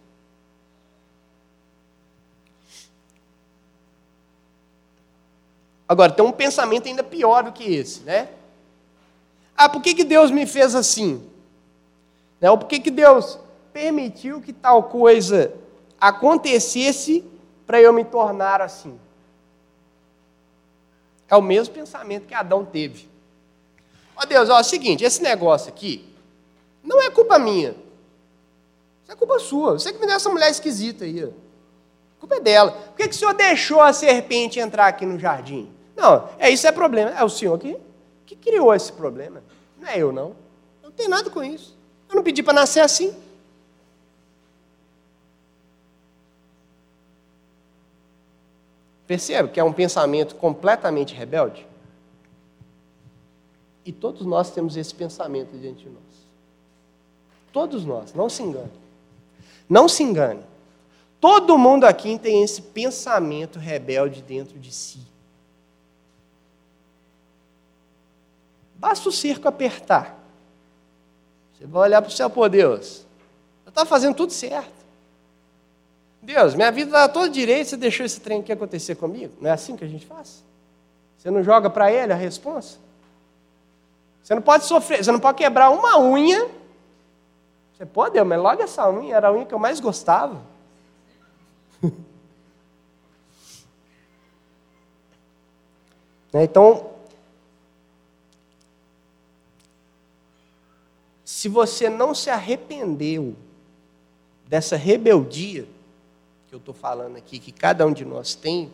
[SPEAKER 1] Agora, tem um pensamento ainda pior do que esse, né? Ah, por que, que Deus me fez assim? Né? Ou por que, que Deus permitiu que tal coisa acontecesse para eu me tornar assim? É o mesmo pensamento que Adão teve. Ó Deus, ó, é o seguinte, esse negócio aqui, não é culpa minha. Isso é culpa sua. Você que me deu essa mulher esquisita aí. A culpa é dela. Por que, que o senhor deixou a serpente entrar aqui no jardim? Não, é isso é problema. É o senhor que, que criou esse problema. Não é eu, não. Eu não tenho nada com isso. Eu não pedi para nascer assim. Percebe que é um pensamento completamente rebelde? E todos nós temos esse pensamento diante de nós. Todos nós, não se engane. Não se engane. Todo mundo aqui tem esse pensamento rebelde dentro de si. Basta o cerco apertar. Você vai olhar para o céu, por Deus. Eu estava fazendo tudo certo. Deus, minha vida estava toda direita, você deixou esse trem aqui acontecer comigo? Não é assim que a gente faz? Você não joga para ele a resposta? Você não pode sofrer, você não pode quebrar uma unha. Você pode, mas logo essa unha era a unha que eu mais gostava. Né, então, se você não se arrependeu dessa rebeldia que eu estou falando aqui, que cada um de nós tem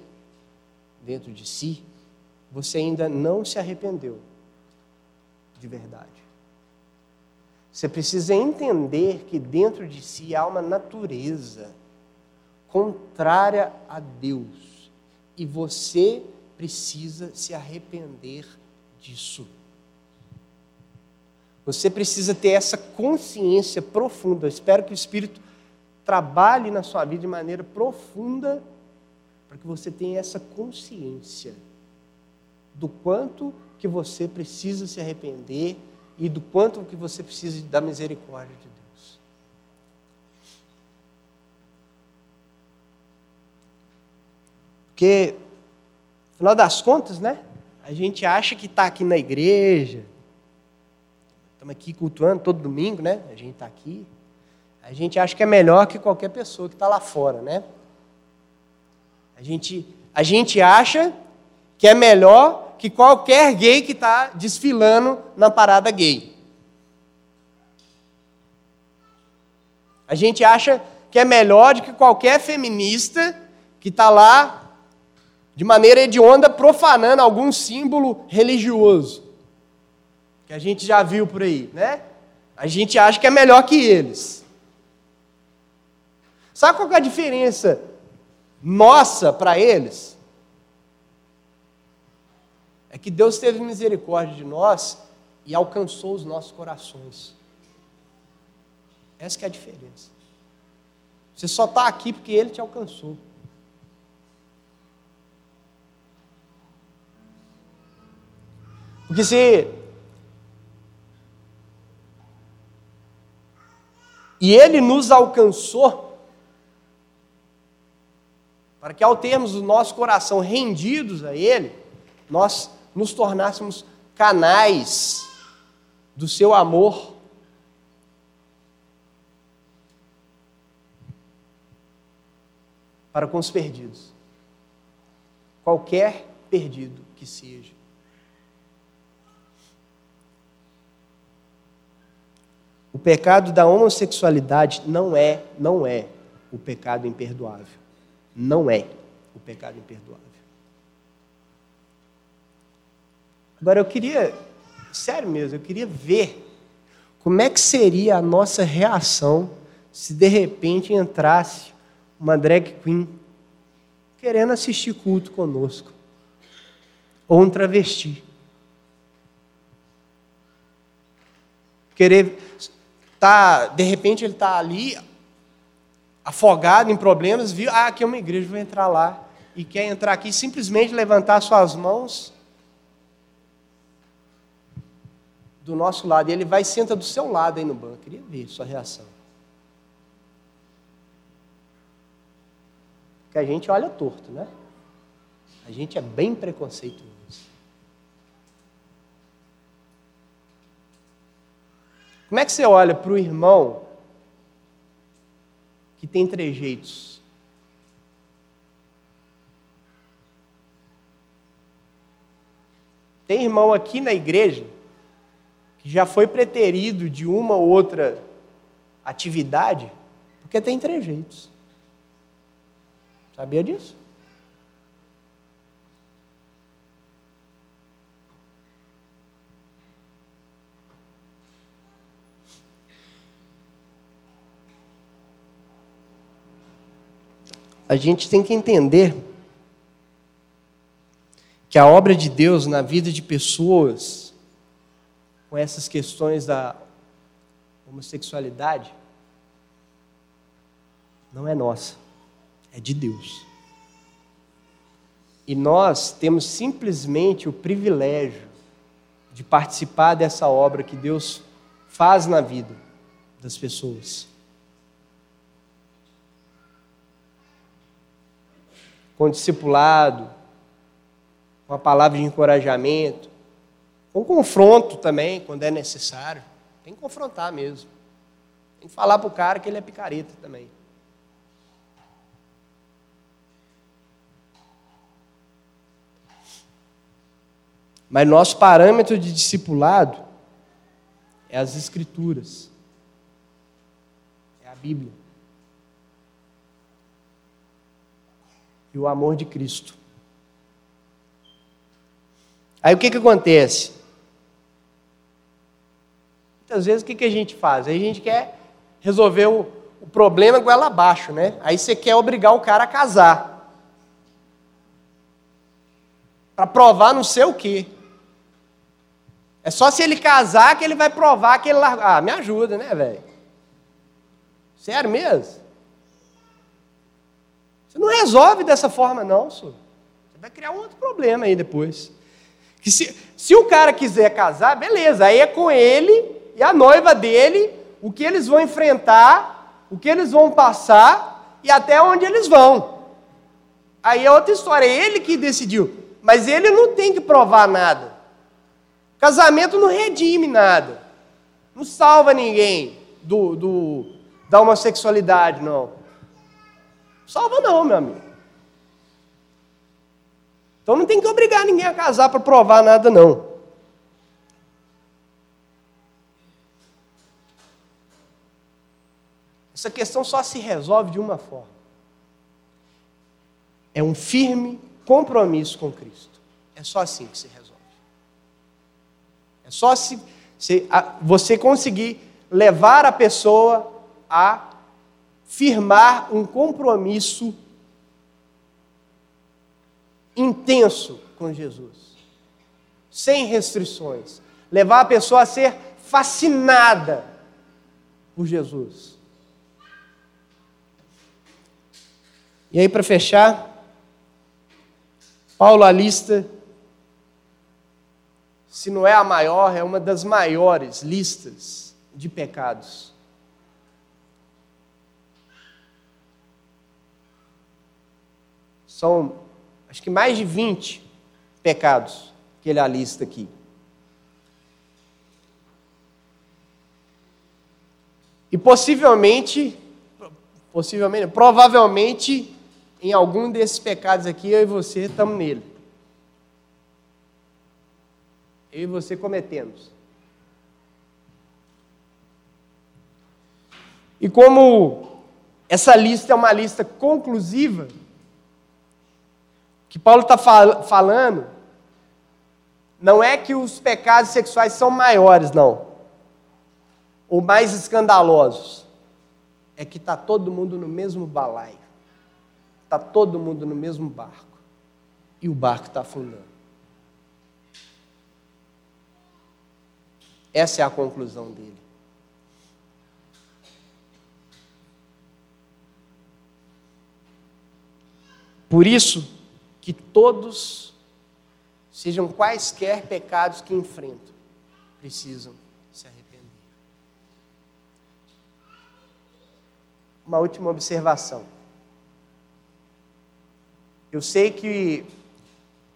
[SPEAKER 1] dentro de si, você ainda não se arrependeu de verdade. Você precisa entender que dentro de si há uma natureza contrária a Deus. E você precisa se arrepender disso. Você precisa ter essa consciência profunda. Eu espero que o Espírito trabalhe na sua vida de maneira profunda para que você tenha essa consciência do quanto que você precisa se arrepender e do quanto que você precisa da misericórdia de Deus. Porque, no final das contas, né? A gente acha que está aqui na igreja, estamos aqui cultuando todo domingo, né? A gente está aqui. A gente acha que é melhor que qualquer pessoa que está lá fora, né? A gente, a gente acha que é melhor que qualquer gay que está desfilando na parada gay. A gente acha que é melhor do que qualquer feminista que está lá de maneira hedionda profanando algum símbolo religioso. Que a gente já viu por aí, né? A gente acha que é melhor que eles. Sabe qual é a diferença nossa para eles? É que Deus teve misericórdia de nós e alcançou os nossos corações. Essa é a diferença. Você só está aqui porque Ele te alcançou. Porque se. E Ele nos alcançou, para que ao termos o nosso coração rendidos a Ele, nós nos tornássemos canais do seu amor. Para com os perdidos. Qualquer perdido que seja. O pecado da homossexualidade não é, não é o pecado imperdoável. Não é o pecado imperdoável. Agora eu queria, sério mesmo, eu queria ver como é que seria a nossa reação se de repente entrasse uma drag queen querendo assistir culto conosco. Ou um travesti. Querer tá, de repente ele está ali afogado em problemas, viu, ah, aqui é uma igreja, vou entrar lá e quer entrar aqui simplesmente levantar suas mãos do nosso lado, e ele vai e senta do seu lado aí no banco. Eu queria ver sua reação. Porque a gente olha torto, né? A gente é bem preconceituoso. Como é que você olha para o irmão que tem trejeitos? Tem irmão aqui na igreja que já foi preterido de uma ou outra atividade, porque tem trejeitos. Sabia disso? A gente tem que entender que a obra de Deus na vida de pessoas com essas questões da homossexualidade não é nossa. é de Deus. E nós temos simplesmente o privilégio de participar dessa obra que Deus faz na vida das pessoas. Com discipulado, com a palavra de encorajamento, com confronto também, quando é necessário. Tem que confrontar mesmo. Tem que falar para o cara que ele é picareta também. Mas nosso parâmetro de discipulado é as Escrituras, é a Bíblia e o amor de Cristo. Aí o que, que acontece? Muitas vezes o que, que a gente faz? Aí a gente quer resolver o, o problema com ela abaixo, né? Aí você quer obrigar o cara a casar. Para provar não sei o quê. É só se ele casar que ele vai provar que ele largou. Ah, me ajuda, né, velho? Sério mesmo? Você não resolve dessa forma, não, senhor. Você vai criar um outro problema aí depois. Que se, se o cara quiser casar, beleza, aí é com ele e a noiva dele, o que eles vão enfrentar, o que eles vão passar e até onde eles vão. Aí é outra história, é ele que decidiu. Mas ele não tem que provar nada. Casamento não redime nada. Não salva ninguém do, do, da homossexualidade, não. Salva não, meu amigo. Então não tem que obrigar ninguém a casar para provar nada, não. Essa questão só se resolve de uma forma. É um firme compromisso com Cristo. É só assim que se resolve. É só se, se a, você conseguir levar a pessoa a firmar um compromisso intenso com Jesus, sem restrições. Levar a pessoa a ser fascinada por Jesus. E aí, para fechar, Paulo alista se não é a maior, é uma das maiores listas de pecados. São, acho que mais de 20 pecados que ele alista aqui. E possivelmente, possivelmente, provavelmente, em algum desses pecados aqui, eu e você estamos nele. eu e você cometemos. E como essa lista é uma lista conclusiva, que Paulo está fal falando, não é que os pecados sexuais são maiores, não, ou mais escandalosos, é que está todo mundo no mesmo balaio, está todo mundo no mesmo barco, e o barco está afundando. Essa é a conclusão dele. Por isso que todos, sejam quaisquer pecados que enfrentam, precisam se arrepender. Uma última observação. Eu sei que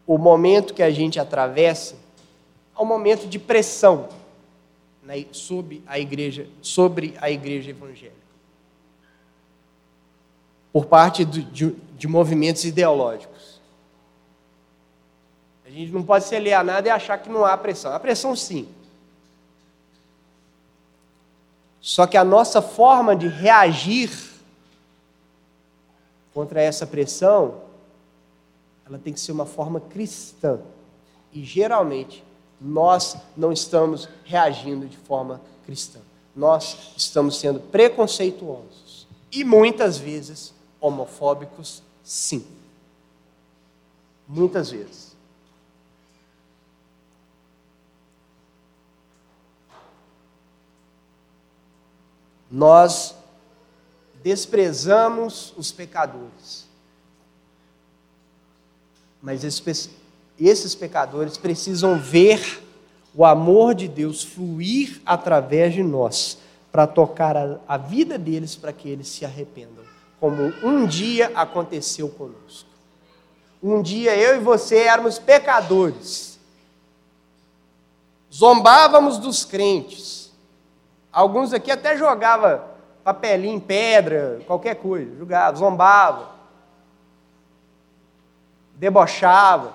[SPEAKER 1] o momento que a gente atravessa é um momento de pressão sobre a igreja, sobre a igreja evangélica. Por parte de, de, de movimentos ideológicos. A gente não pode se alienar e achar que não há pressão. Há pressão sim. Só que a nossa forma de reagir contra essa pressão, ela tem que ser uma forma cristã. E geralmente nós não estamos reagindo de forma cristã. Nós estamos sendo preconceituosos e muitas vezes homofóbicos, sim. Muitas vezes. Nós desprezamos os pecadores. Mas esses pecadores precisam ver o amor de Deus fluir através de nós para tocar a, vida deles para que eles se arrependam, como um dia aconteceu conosco. Um dia eu e você éramos pecadores, zombávamos dos crentes. Alguns aqui até jogavam papelinho, pedra, qualquer coisa, jogava, zombava, debochava.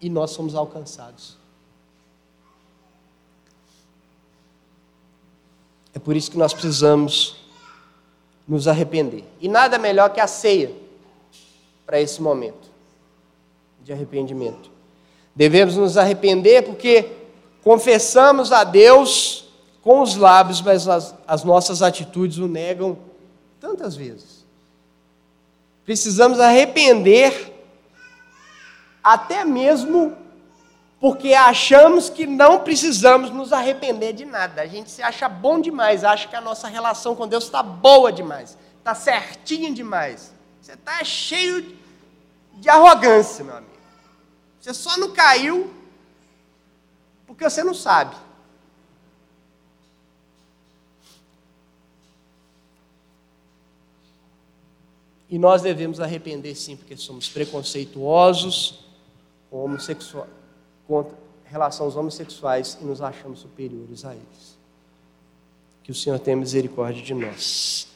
[SPEAKER 1] E nós somos alcançados. É por isso que nós precisamos nos arrepender. E nada melhor que a ceia para esse momento de arrependimento. Devemos nos arrepender porque confessamos a Deus com os lábios, mas as, as nossas atitudes o negam tantas vezes. Precisamos arrepender até mesmo porque achamos que não precisamos nos arrepender de nada. A gente se acha bom demais, acha que a nossa relação com Deus está boa demais, está certinha demais. Você está cheio de arrogância, meu amigo. Você só não caiu porque você não sabe. E nós devemos arrepender sim, porque somos preconceituosos, contra relação aos homossexuais e nos achamos superiores a eles. Que o Senhor tenha misericórdia de nós.